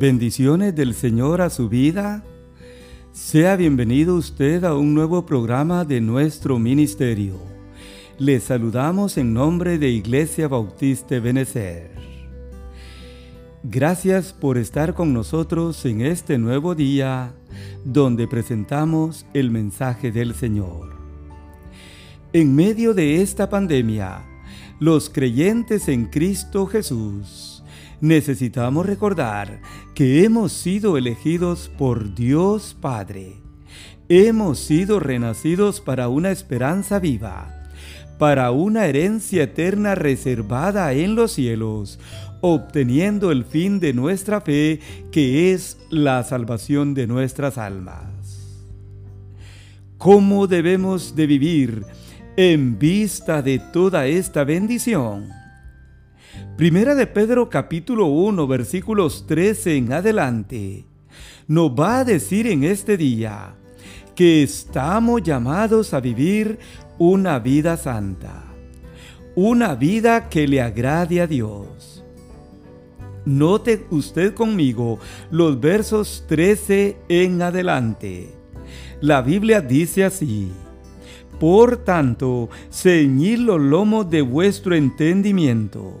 Bendiciones del Señor a su vida. Sea bienvenido usted a un nuevo programa de nuestro ministerio. Le saludamos en nombre de Iglesia Bautista Benecer. Gracias por estar con nosotros en este nuevo día donde presentamos el mensaje del Señor. En medio de esta pandemia, los creyentes en Cristo Jesús necesitamos recordar que hemos sido elegidos por Dios Padre. Hemos sido renacidos para una esperanza viva, para una herencia eterna reservada en los cielos, obteniendo el fin de nuestra fe, que es la salvación de nuestras almas. ¿Cómo debemos de vivir en vista de toda esta bendición? Primera de Pedro capítulo 1 versículos 13 en adelante nos va a decir en este día que estamos llamados a vivir una vida santa, una vida que le agrade a Dios. Note usted conmigo los versos 13 en adelante. La Biblia dice así, Por tanto, ceñid los lomos de vuestro entendimiento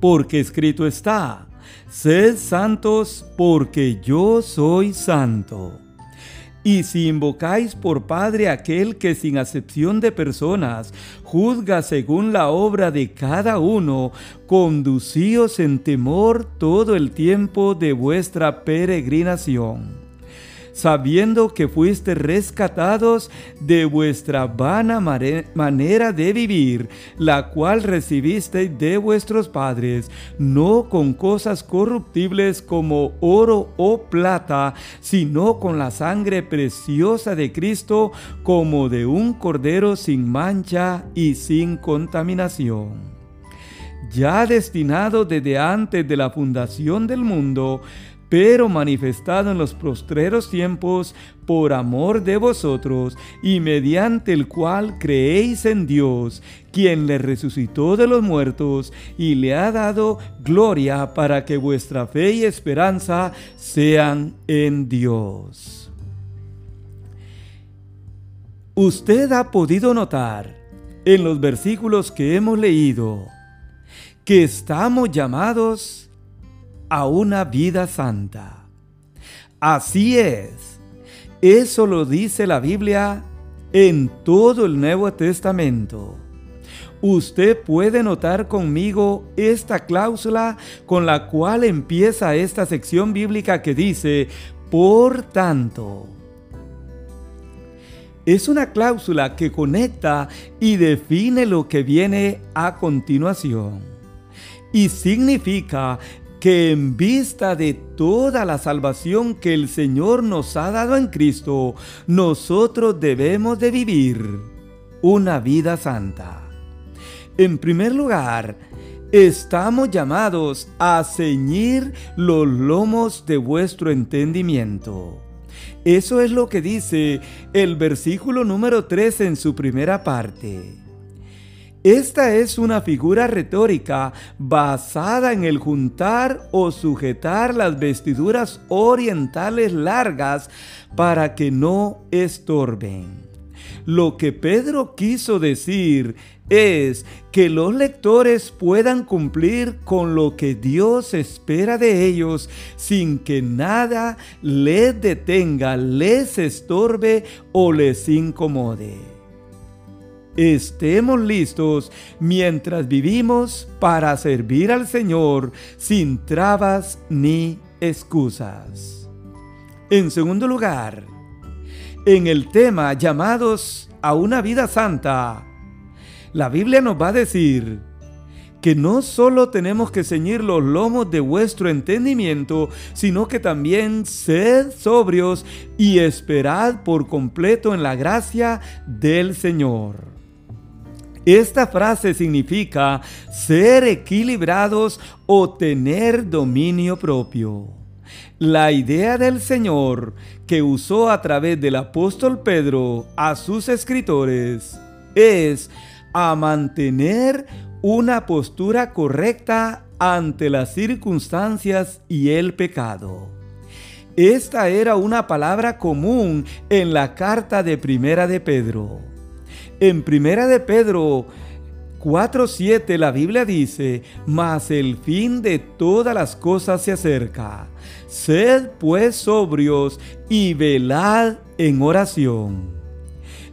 porque escrito está, sed santos porque yo soy santo. Y si invocáis por Padre aquel que sin acepción de personas juzga según la obra de cada uno, conducíos en temor todo el tiempo de vuestra peregrinación sabiendo que fuiste rescatados de vuestra vana manera de vivir, la cual recibisteis de vuestros padres, no con cosas corruptibles como oro o plata, sino con la sangre preciosa de Cristo, como de un cordero sin mancha y sin contaminación. Ya destinado desde antes de la fundación del mundo, pero manifestado en los postreros tiempos por amor de vosotros, y mediante el cual creéis en Dios, quien le resucitó de los muertos y le ha dado gloria para que vuestra fe y esperanza sean en Dios. Usted ha podido notar en los versículos que hemos leído que estamos llamados a una vida santa. Así es. Eso lo dice la Biblia en todo el Nuevo Testamento. Usted puede notar conmigo esta cláusula con la cual empieza esta sección bíblica que dice, por tanto. Es una cláusula que conecta y define lo que viene a continuación. Y significa que en vista de toda la salvación que el Señor nos ha dado en Cristo, nosotros debemos de vivir una vida santa. En primer lugar, estamos llamados a ceñir los lomos de vuestro entendimiento. Eso es lo que dice el versículo número 3 en su primera parte. Esta es una figura retórica basada en el juntar o sujetar las vestiduras orientales largas para que no estorben. Lo que Pedro quiso decir es que los lectores puedan cumplir con lo que Dios espera de ellos sin que nada les detenga, les estorbe o les incomode estemos listos mientras vivimos para servir al Señor sin trabas ni excusas. En segundo lugar, en el tema llamados a una vida santa, la Biblia nos va a decir que no solo tenemos que ceñir los lomos de vuestro entendimiento, sino que también sed sobrios y esperad por completo en la gracia del Señor. Esta frase significa ser equilibrados o tener dominio propio. La idea del Señor que usó a través del apóstol Pedro a sus escritores es a mantener una postura correcta ante las circunstancias y el pecado. Esta era una palabra común en la carta de Primera de Pedro. En Primera de Pedro 4.7 la Biblia dice, mas el fin de todas las cosas se acerca. Sed pues sobrios y velad en oración.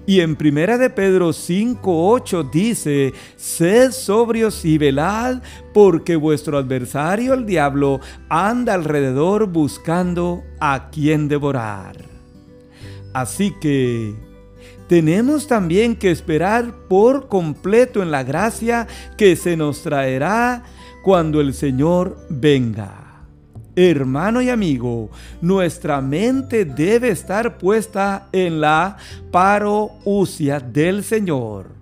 Y en Primera de Pedro 5:8 dice, "Sed sobrios y velad, porque vuestro adversario el diablo anda alrededor buscando a quien devorar." Así que tenemos también que esperar por completo en la gracia que se nos traerá cuando el Señor venga. Hermano y amigo, nuestra mente debe estar puesta en la parousia del Señor.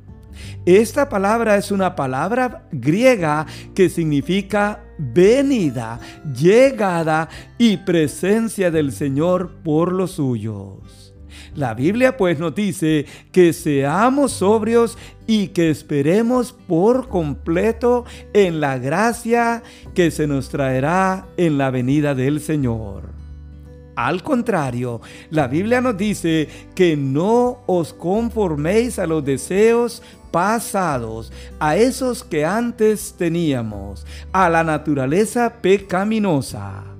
Esta palabra es una palabra griega que significa venida, llegada y presencia del Señor por los suyos. La Biblia pues nos dice que seamos sobrios y que esperemos por completo en la gracia que se nos traerá en la venida del Señor. Al contrario, la Biblia nos dice que no os conforméis a los deseos pasados, a esos que antes teníamos, a la naturaleza pecaminosa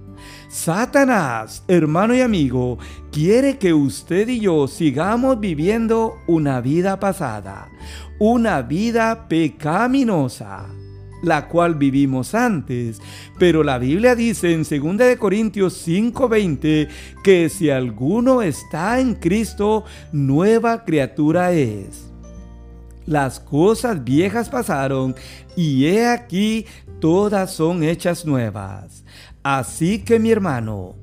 Satanás, hermano y amigo, quiere que usted y yo sigamos viviendo una vida pasada, una vida pecaminosa, la cual vivimos antes. Pero la Biblia dice en 2 Corintios 5:20 que si alguno está en Cristo, nueva criatura es. Las cosas viejas pasaron y he aquí todas son hechas nuevas. Así que mi hermano,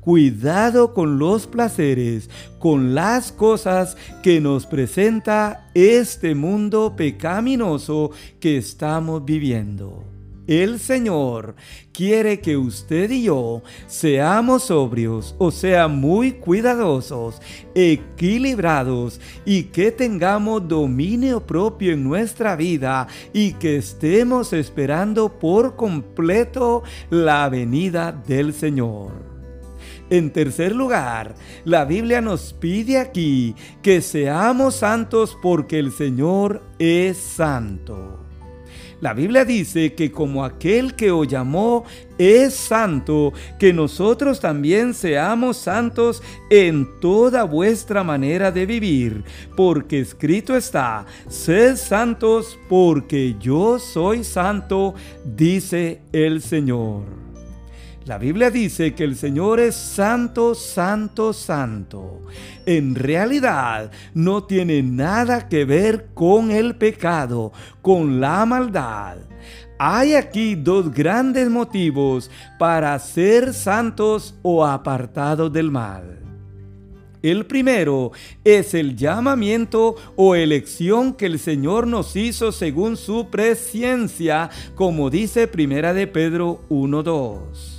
cuidado con los placeres, con las cosas que nos presenta este mundo pecaminoso que estamos viviendo. El Señor quiere que usted y yo seamos sobrios, o sea, muy cuidadosos, equilibrados y que tengamos dominio propio en nuestra vida y que estemos esperando por completo la venida del Señor. En tercer lugar, la Biblia nos pide aquí que seamos santos porque el Señor es santo. La Biblia dice que como aquel que os llamó es santo, que nosotros también seamos santos en toda vuestra manera de vivir, porque escrito está, sed santos porque yo soy santo, dice el Señor. La Biblia dice que el Señor es santo, santo, santo. En realidad no tiene nada que ver con el pecado, con la maldad. Hay aquí dos grandes motivos para ser santos o apartados del mal. El primero es el llamamiento o elección que el Señor nos hizo según su presciencia, como dice Primera de Pedro 1:2.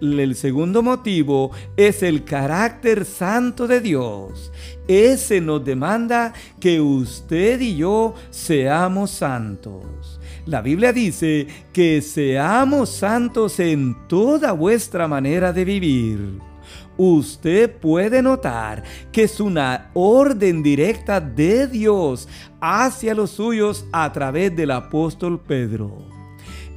El segundo motivo es el carácter santo de Dios. Ese nos demanda que usted y yo seamos santos. La Biblia dice que seamos santos en toda vuestra manera de vivir. Usted puede notar que es una orden directa de Dios hacia los suyos a través del apóstol Pedro.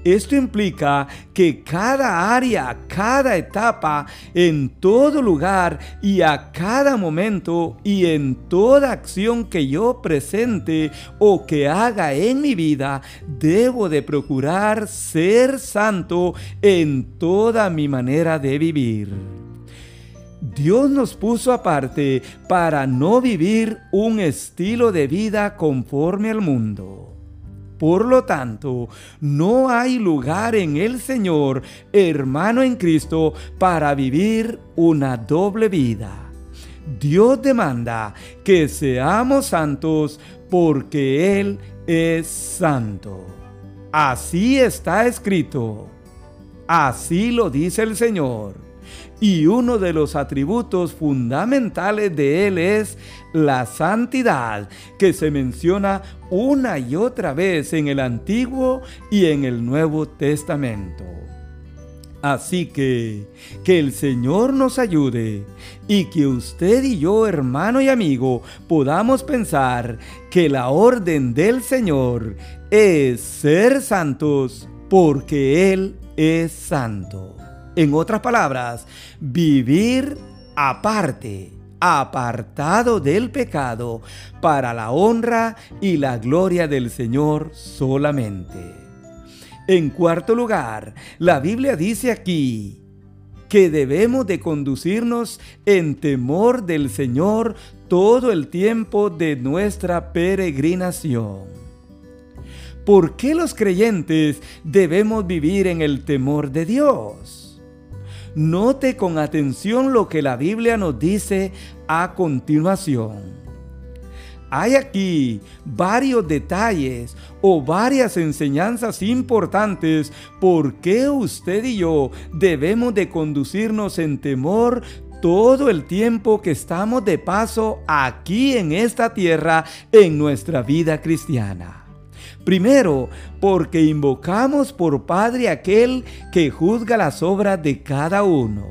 Esto implica que cada área, cada etapa, en todo lugar y a cada momento y en toda acción que yo presente o que haga en mi vida, debo de procurar ser santo en toda mi manera de vivir. Dios nos puso aparte para no vivir un estilo de vida conforme al mundo. Por lo tanto, no hay lugar en el Señor, hermano en Cristo, para vivir una doble vida. Dios demanda que seamos santos porque Él es santo. Así está escrito. Así lo dice el Señor. Y uno de los atributos fundamentales de Él es la santidad, que se menciona una y otra vez en el Antiguo y en el Nuevo Testamento. Así que que el Señor nos ayude y que usted y yo, hermano y amigo, podamos pensar que la orden del Señor es ser santos porque Él es santo. En otras palabras, vivir aparte, apartado del pecado, para la honra y la gloria del Señor solamente. En cuarto lugar, la Biblia dice aquí que debemos de conducirnos en temor del Señor todo el tiempo de nuestra peregrinación. ¿Por qué los creyentes debemos vivir en el temor de Dios? Note con atención lo que la Biblia nos dice a continuación. Hay aquí varios detalles o varias enseñanzas importantes por qué usted y yo debemos de conducirnos en temor todo el tiempo que estamos de paso aquí en esta tierra en nuestra vida cristiana. Primero, porque invocamos por Padre aquel que juzga las obras de cada uno.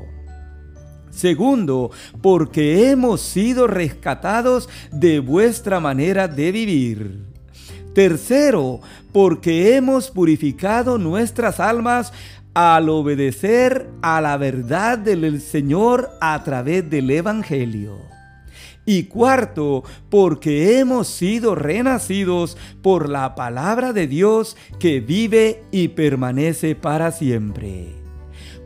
Segundo, porque hemos sido rescatados de vuestra manera de vivir. Tercero, porque hemos purificado nuestras almas al obedecer a la verdad del Señor a través del Evangelio. Y cuarto, porque hemos sido renacidos por la palabra de Dios que vive y permanece para siempre.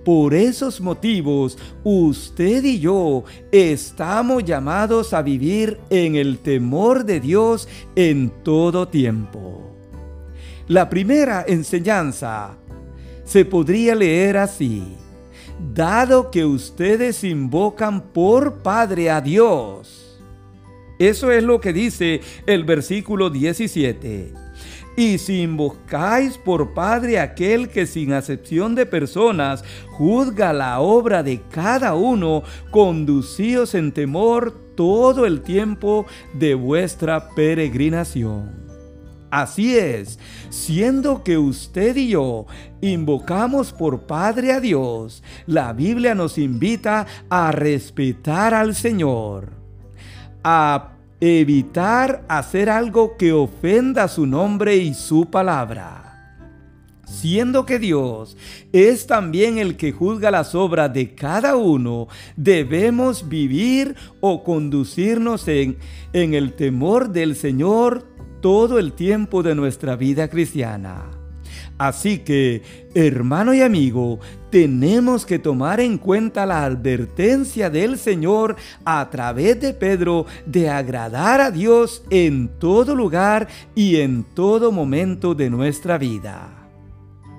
Por esos motivos, usted y yo estamos llamados a vivir en el temor de Dios en todo tiempo. La primera enseñanza se podría leer así. Dado que ustedes invocan por Padre a Dios. Eso es lo que dice el versículo 17 y si invocáis por Padre aquel que sin acepción de personas juzga la obra de cada uno, conducíos en temor todo el tiempo de vuestra peregrinación. Así es, siendo que usted y yo invocamos por Padre a Dios, la Biblia nos invita a respetar al Señor, a evitar hacer algo que ofenda su nombre y su palabra. Siendo que Dios es también el que juzga las obras de cada uno, debemos vivir o conducirnos en, en el temor del Señor todo el tiempo de nuestra vida cristiana. Así que, hermano y amigo, tenemos que tomar en cuenta la advertencia del Señor a través de Pedro de agradar a Dios en todo lugar y en todo momento de nuestra vida.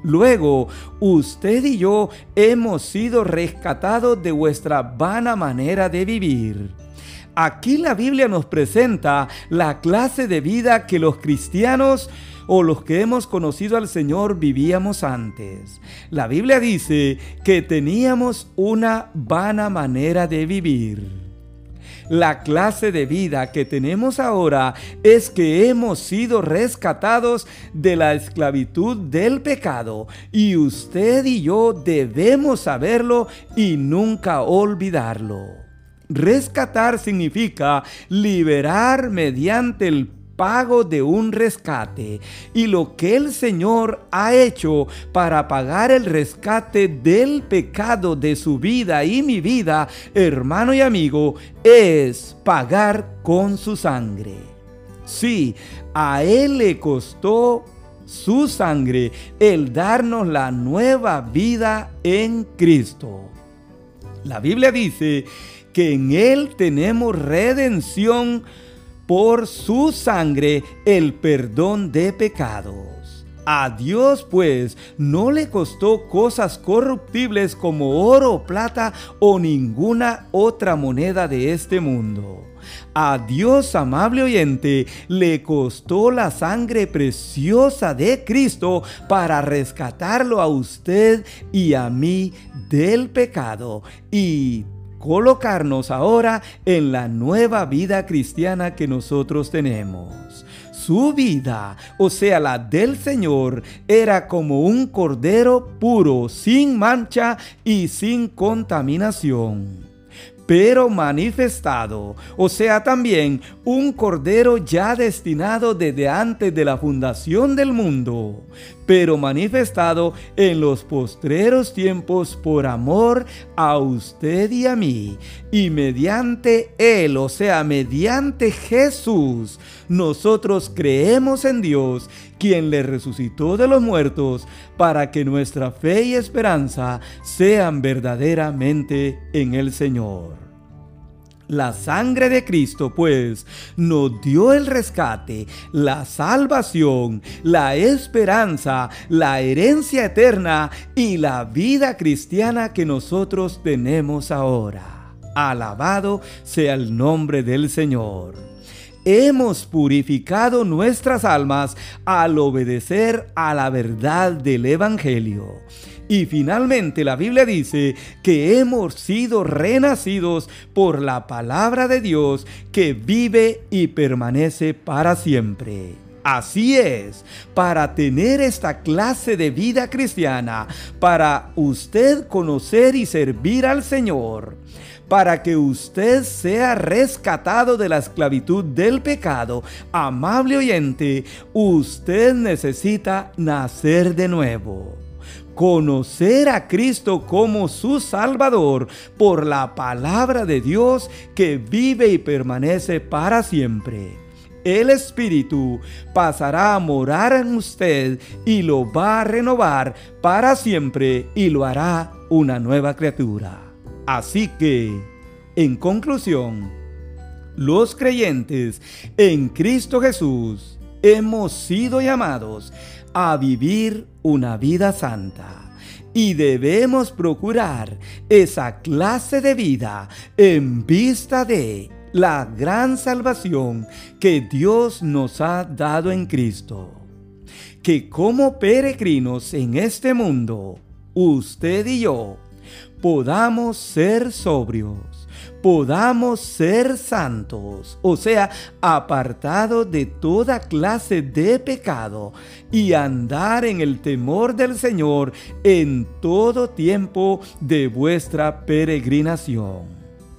Luego, usted y yo hemos sido rescatados de vuestra vana manera de vivir. Aquí la Biblia nos presenta la clase de vida que los cristianos o los que hemos conocido al Señor vivíamos antes. La Biblia dice que teníamos una vana manera de vivir. La clase de vida que tenemos ahora es que hemos sido rescatados de la esclavitud del pecado y usted y yo debemos saberlo y nunca olvidarlo. Rescatar significa liberar mediante el pago de un rescate y lo que el Señor ha hecho para pagar el rescate del pecado de su vida y mi vida, hermano y amigo, es pagar con su sangre. Sí, a Él le costó su sangre el darnos la nueva vida en Cristo. La Biblia dice que en Él tenemos redención por su sangre el perdón de pecados. A Dios pues no le costó cosas corruptibles como oro, plata o ninguna otra moneda de este mundo. A Dios, amable oyente, le costó la sangre preciosa de Cristo para rescatarlo a usted y a mí del pecado y colocarnos ahora en la nueva vida cristiana que nosotros tenemos. Su vida, o sea, la del Señor, era como un cordero puro, sin mancha y sin contaminación pero manifestado, o sea también un cordero ya destinado desde antes de la fundación del mundo, pero manifestado en los postreros tiempos por amor a usted y a mí, y mediante Él, o sea, mediante Jesús, nosotros creemos en Dios, quien le resucitó de los muertos, para que nuestra fe y esperanza sean verdaderamente en el Señor. La sangre de Cristo, pues, nos dio el rescate, la salvación, la esperanza, la herencia eterna y la vida cristiana que nosotros tenemos ahora. Alabado sea el nombre del Señor. Hemos purificado nuestras almas al obedecer a la verdad del Evangelio y finalmente la Biblia dice que hemos sido renacidos por la palabra de Dios que vive y permanece para siempre. Así es, para tener esta clase de vida cristiana, para usted conocer y servir al Señor, para que usted sea rescatado de la esclavitud del pecado, amable oyente, usted necesita nacer de nuevo conocer a Cristo como su Salvador por la palabra de Dios que vive y permanece para siempre. El Espíritu pasará a morar en usted y lo va a renovar para siempre y lo hará una nueva criatura. Así que, en conclusión, los creyentes en Cristo Jesús hemos sido llamados a vivir una vida santa. Y debemos procurar esa clase de vida en vista de la gran salvación que Dios nos ha dado en Cristo. Que como peregrinos en este mundo, usted y yo podamos ser sobrios podamos ser santos, o sea, apartados de toda clase de pecado y andar en el temor del Señor en todo tiempo de vuestra peregrinación.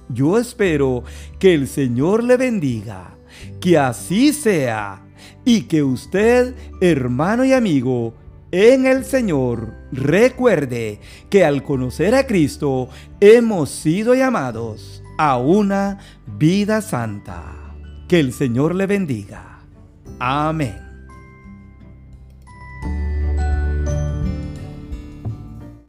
Yo espero que el Señor le bendiga, que así sea y que usted, hermano y amigo, en el Señor, recuerde que al conocer a Cristo hemos sido llamados a una vida santa. Que el Señor le bendiga. Amén.